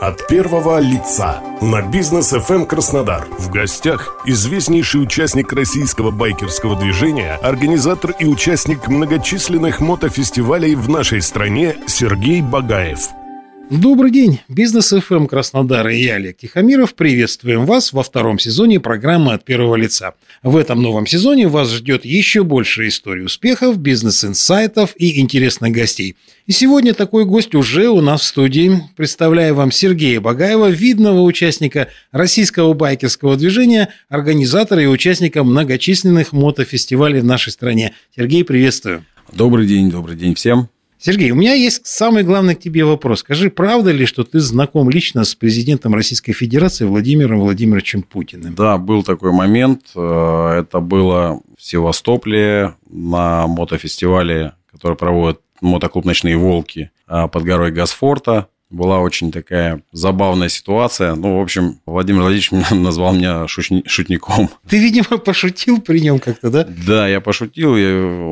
От первого лица на бизнес FM Краснодар. В гостях известнейший участник российского байкерского движения, организатор и участник многочисленных мотофестивалей в нашей стране Сергей Багаев. Добрый день, Бизнес ФМ Краснодар и я, Олег Тихомиров, приветствуем вас во втором сезоне программы «От первого лица». В этом новом сезоне вас ждет еще больше историй успехов, бизнес-инсайтов и интересных гостей. И сегодня такой гость уже у нас в студии. Представляю вам Сергея Багаева, видного участника российского байкерского движения, организатора и участника многочисленных мотофестивалей в нашей стране. Сергей, приветствую. Добрый день, добрый день всем. Сергей, у меня есть самый главный к тебе вопрос. Скажи, правда ли, что ты знаком лично с президентом Российской Федерации Владимиром Владимировичем Путиным? Да, был такой момент. Э, это было в Севастополе на мотофестивале, который проводит мотоклуб «Ночные волки» э, под горой Гасфорта была очень такая забавная ситуация. Ну, в общем, Владимир Владимирович назвал меня шутником. Ты, видимо, пошутил при нем как-то, да? Да, я пошутил.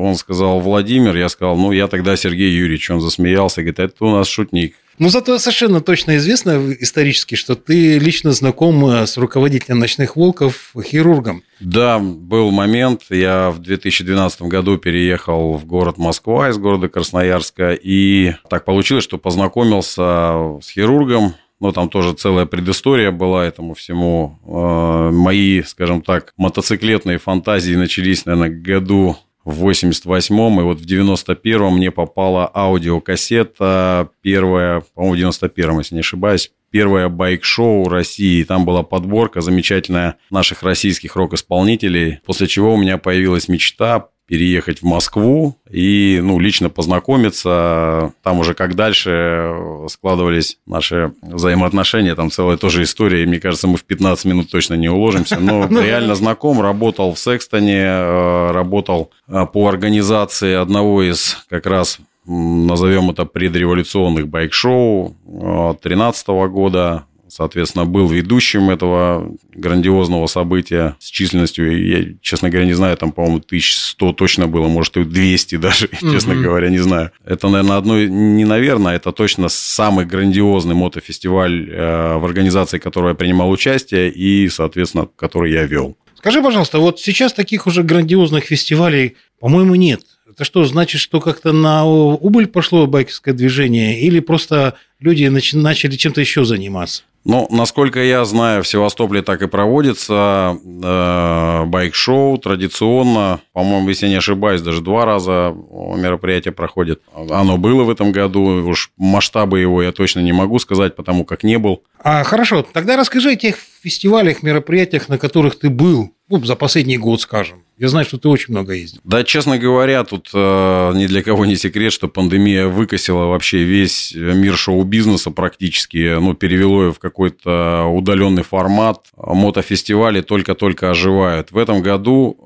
Он сказал Владимир, я сказал, ну, я тогда Сергей Юрьевич. Он засмеялся, говорит, это у нас шутник. Ну, зато совершенно точно известно исторически, что ты лично знаком э, с руководителем «Ночных волков» хирургом. Да, был момент. Я в 2012 году переехал в город Москва из города Красноярска. И так получилось, что познакомился с хирургом, ну, там тоже целая предыстория была этому всему. Э, мои, скажем так, мотоциклетные фантазии начались, наверное, году в 88-м, и вот в 91-м мне попала аудиокассета, первая, по-моему, в 91-м, если не ошибаюсь, первое байк-шоу России. Там была подборка замечательная наших российских рок-исполнителей, после чего у меня появилась мечта переехать в Москву и, ну, лично познакомиться. Там уже как дальше складывались наши взаимоотношения, там целая тоже история, и мне кажется, мы в 15 минут точно не уложимся, но ну, реально знаком, работал в Секстоне, э, работал э, по организации одного из как раз назовем это предреволюционных байк-шоу 2013 года, соответственно, был ведущим этого грандиозного события с численностью, я, честно говоря, не знаю, там, по-моему, 1100 точно было, может, и 200 даже, mm-hmm. честно говоря, не знаю. Это, наверное, одно, не наверное, это точно самый грандиозный мотофестиваль э, в организации, в которой я принимал участие и, соответственно, который я вел. Скажи, пожалуйста, вот сейчас таких уже грандиозных фестивалей, по-моему, нет. Это что, значит, что как-то на убыль пошло байкерское движение или просто люди начали чем-то еще заниматься? Ну, насколько я знаю, в Севастополе так и проводится э, байк-шоу традиционно. По-моему, если я не ошибаюсь, даже два раза мероприятие проходит. Оно было в этом году. Уж масштабы его я точно не могу сказать, потому как не был. А, хорошо, тогда расскажи о тех фестивалях, мероприятиях, на которых ты был, ну, за последний год, скажем. Я знаю, что ты очень много ездил. Да, честно говоря, тут э, ни для кого не секрет, что пандемия выкосила вообще весь мир шоу-бизнеса практически, ну, перевело его в какой-то удаленный формат. Мотофестивали только-только оживают. В этом году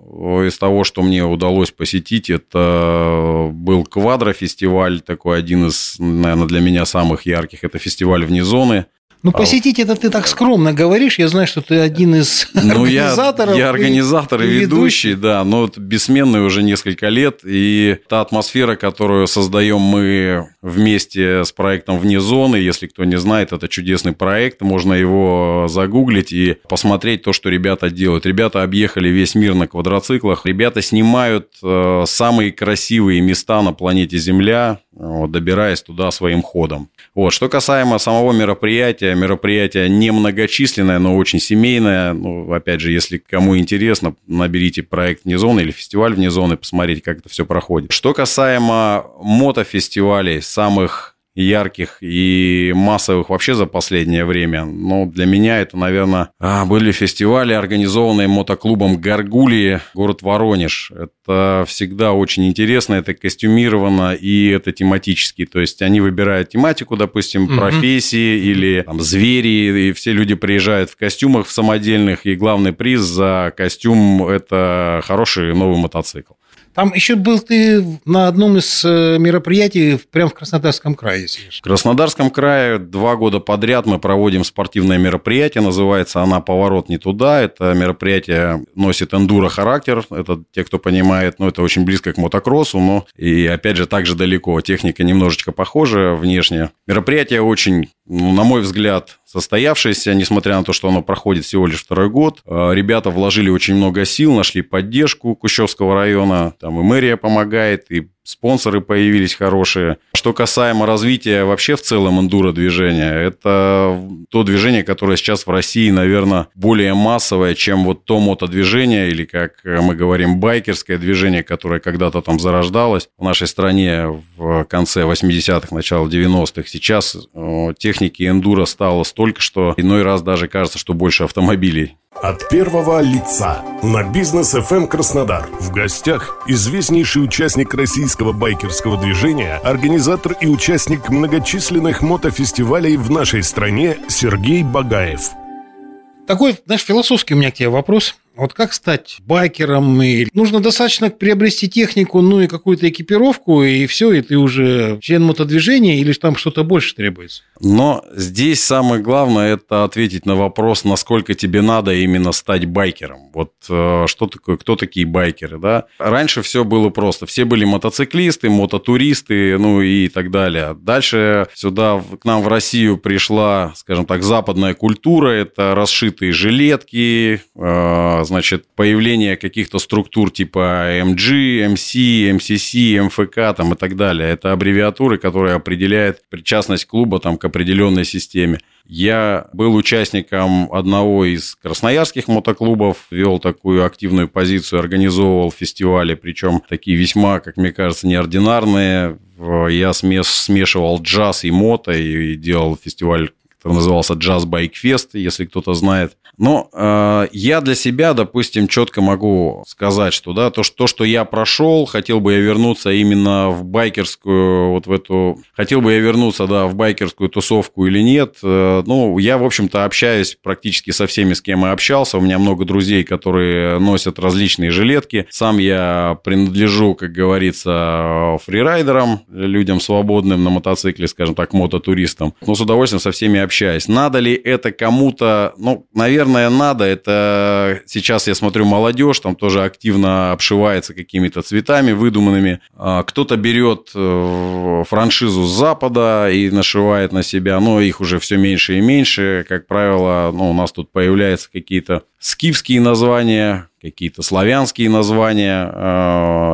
э, из того, что мне удалось посетить, это был квадрофестиваль, такой один из, наверное, для меня самых ярких. Это фестиваль вне зоны. Ну, а посетить это ты так скромно говоришь. Я знаю, что ты один из ну, организаторов. Я, я организатор и, и ведущий, да, но это бессменный уже несколько лет. И та атмосфера, которую создаем мы вместе с проектом «Вне зоны», если кто не знает, это чудесный проект. Можно его загуглить и посмотреть то, что ребята делают. Ребята объехали весь мир на квадроциклах. Ребята снимают э, самые красивые места на планете Земля, вот, добираясь туда своим ходом. Вот. Что касаемо самого мероприятия, мероприятие немногочисленное, но очень семейное. Ну, опять же, если кому интересно, наберите проект «Вне зоны» или фестиваль «Вне зоны», посмотрите, как это все проходит. Что касаемо мотофестивалей, самых ярких и массовых вообще за последнее время. Но для меня это, наверное, а, были фестивали, организованные мотоклубом «Гаргулии», город Воронеж. Это всегда очень интересно, это костюмировано и это тематически. То есть они выбирают тематику, допустим, угу. профессии или там, звери, и все люди приезжают в костюмах в самодельных, и главный приз за костюм – это хороший новый мотоцикл. Там еще был ты на одном из э, мероприятий прямо в Краснодарском крае. В Краснодарском крае два года подряд мы проводим спортивное мероприятие, называется она «Поворот не туда». Это мероприятие носит эндуро характер, это те, кто понимает, ну, это очень близко к мотокроссу, но и, опять же, также далеко. Техника немножечко похожа внешне. Мероприятие очень ну, на мой взгляд, состоявшееся, несмотря на то, что оно проходит всего лишь второй год. Э, ребята вложили очень много сил, нашли поддержку Кущевского района, там и мэрия помогает, и спонсоры появились хорошие. Что касаемо развития вообще в целом эндуро-движения, это то движение, которое сейчас в России, наверное, более массовое, чем вот то мотодвижение, или, как мы говорим, байкерское движение, которое когда-то там зарождалось в нашей стране в конце 80-х, начало 90-х. Сейчас э, техники эндуро стало столько, что иной раз даже кажется, что больше автомобилей от первого лица на бизнес FM Краснодар. В гостях известнейший участник российского байкерского движения, организатор и участник многочисленных мотофестивалей в нашей стране Сергей Багаев. Такой, знаешь, философский у меня к тебе вопрос. Вот как стать байкером? И нужно достаточно приобрести технику, ну и какую-то экипировку, и все, и ты уже член мотодвижения, или там что-то больше требуется? Но здесь самое главное – это ответить на вопрос, насколько тебе надо именно стать байкером. Вот э, что такое, кто такие байкеры, да? Раньше все было просто. Все были мотоциклисты, мототуристы, ну и так далее. Дальше сюда, к нам в Россию пришла, скажем так, западная культура. Это расшитые жилетки, э, значит, появление каких-то структур типа MG, MC, MCC, MFK там и так далее. Это аббревиатуры, которые определяют причастность клуба там, к определенной системе. Я был участником одного из красноярских мотоклубов, вел такую активную позицию, организовывал фестивали, причем такие весьма, как мне кажется, неординарные. Я смешивал джаз и мото и делал фестиваль который назывался Bike Fest, если кто-то знает. Но э, я для себя, допустим, четко могу сказать, что да, то, что, то, что я прошел, хотел бы я вернуться именно в байкерскую, вот в эту, хотел бы я вернуться, да, в байкерскую тусовку или нет. Э, ну, я, в общем-то, общаюсь практически со всеми, с кем я общался. У меня много друзей, которые носят различные жилетки. Сам я принадлежу, как говорится, фрирайдерам, людям свободным на мотоцикле, скажем так, мототуристам. Но с удовольствием со всеми общаюсь. Надо ли это кому-то, ну, наверное, наверное, надо. Это сейчас я смотрю молодежь, там тоже активно обшивается какими-то цветами выдуманными. А, кто-то берет э, франшизу с Запада и нашивает на себя, но их уже все меньше и меньше. Как правило, ну, у нас тут появляются какие-то скифские названия, какие-то славянские названия,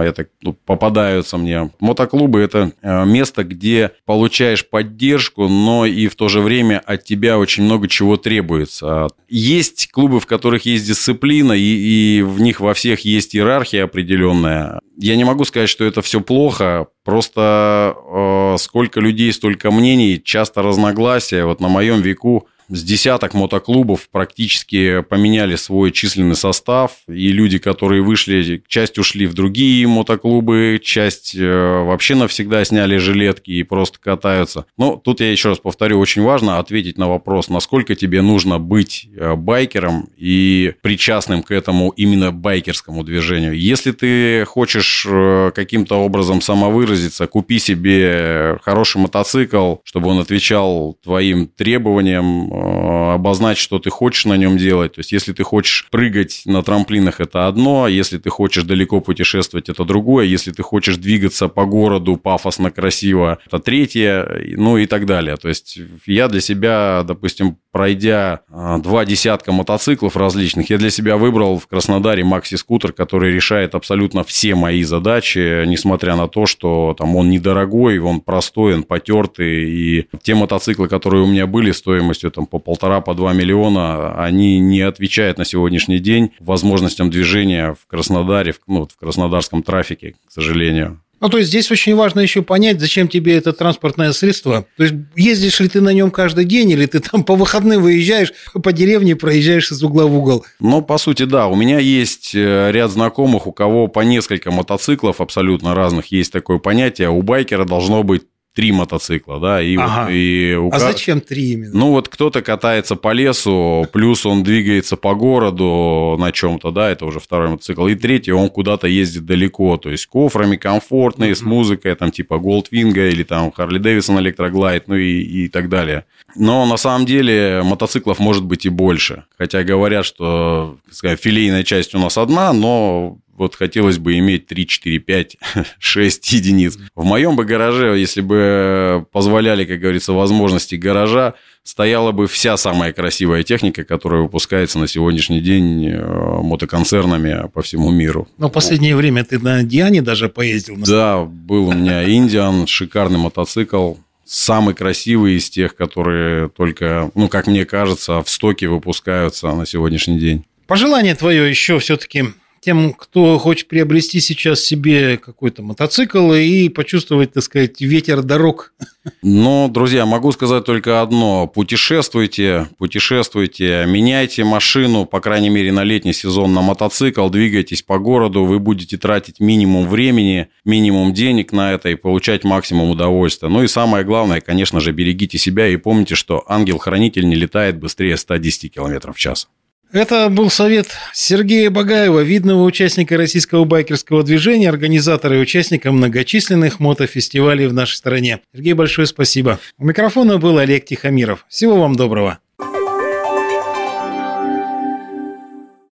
это ну, попадаются мне. Мотоклубы – это э, место, где получаешь поддержку, но и в то же время от тебя очень много чего требуется. Есть клубы, в которых есть дисциплина, и, и в них во всех есть иерархия определенная. Я не могу сказать, что это все плохо, просто э, сколько людей, столько мнений, часто разногласия. Вот на моем веку с десяток мотоклубов практически поменяли свой численный состав, и люди, которые вышли, часть ушли в другие мотоклубы, часть э, вообще навсегда сняли жилетки и просто катаются. Но тут я еще раз повторю, очень важно ответить на вопрос, насколько тебе нужно быть э, байкером и причастным к этому именно байкерскому движению. Если ты хочешь э, каким-то образом самовыразиться, купи себе хороший мотоцикл, чтобы он отвечал твоим требованиям, Э, обозначить, что ты хочешь на нем делать. То есть, если ты хочешь прыгать на трамплинах, это одно, если ты хочешь далеко путешествовать, это другое, если ты хочешь двигаться по городу пафосно, красиво, это третье, ну и так далее. То есть, я для себя, допустим, пройдя э, два десятка мотоциклов различных, я для себя выбрал в Краснодаре макси-скутер, который решает абсолютно все мои задачи, несмотря на то, что там он недорогой, он простой, он потертый, и те мотоциклы, которые у меня были стоимостью там по полтора, по два миллиона, они не отвечают на сегодняшний день возможностям движения в Краснодаре, в, ну, в краснодарском трафике, к сожалению. Ну, то есть здесь очень важно еще понять, зачем тебе это транспортное средство. То есть ездишь ли ты на нем каждый день, или ты там по выходным выезжаешь, по деревне проезжаешь из угла в угол? Ну, по сути, да. У меня есть э, ряд знакомых, у кого по несколько мотоциклов абсолютно разных есть такое понятие. У байкера должно быть три мотоцикла, да, и, ага. и у... А зачем три именно? Ну, вот кто-то катается по лесу, плюс он двигается по городу на чем-то, да, это уже второй мотоцикл, и третий, он куда-то ездит далеко, то есть кофрами комфортные, mm-hmm. с музыкой, там, типа Goldwing или там Harley Davidson Electroglide, ну и, и так далее. Но на самом деле мотоциклов может быть и больше, хотя говорят, что, сказать, филейная часть у нас одна, но вот хотелось бы иметь 3, 4, 5, 6 единиц. В моем бы гараже, если бы позволяли, как говорится, возможности гаража, стояла бы вся самая красивая техника, которая выпускается на сегодняшний день э, мотоконцернами по всему миру. Но в последнее время ты на Диане даже поездил. Да, был у меня Индиан, шикарный мотоцикл самый красивый из тех, которые только, ну, как мне кажется, в стоке выпускаются на сегодняшний день. Пожелание твое еще все-таки тем, кто хочет приобрести сейчас себе какой-то мотоцикл и почувствовать, так сказать, ветер дорог? Ну, друзья, могу сказать только одно. Путешествуйте, путешествуйте, меняйте машину, по крайней мере, на летний сезон на мотоцикл, двигайтесь по городу, вы будете тратить минимум времени, минимум денег на это и получать максимум удовольствия. Ну и самое главное, конечно же, берегите себя и помните, что ангел-хранитель не летает быстрее 110 км в час. Это был совет Сергея Багаева, видного участника российского байкерского движения, организатора и участника многочисленных мотофестивалей в нашей стране. Сергей, большое спасибо. У микрофона был Олег Тихомиров. Всего вам доброго.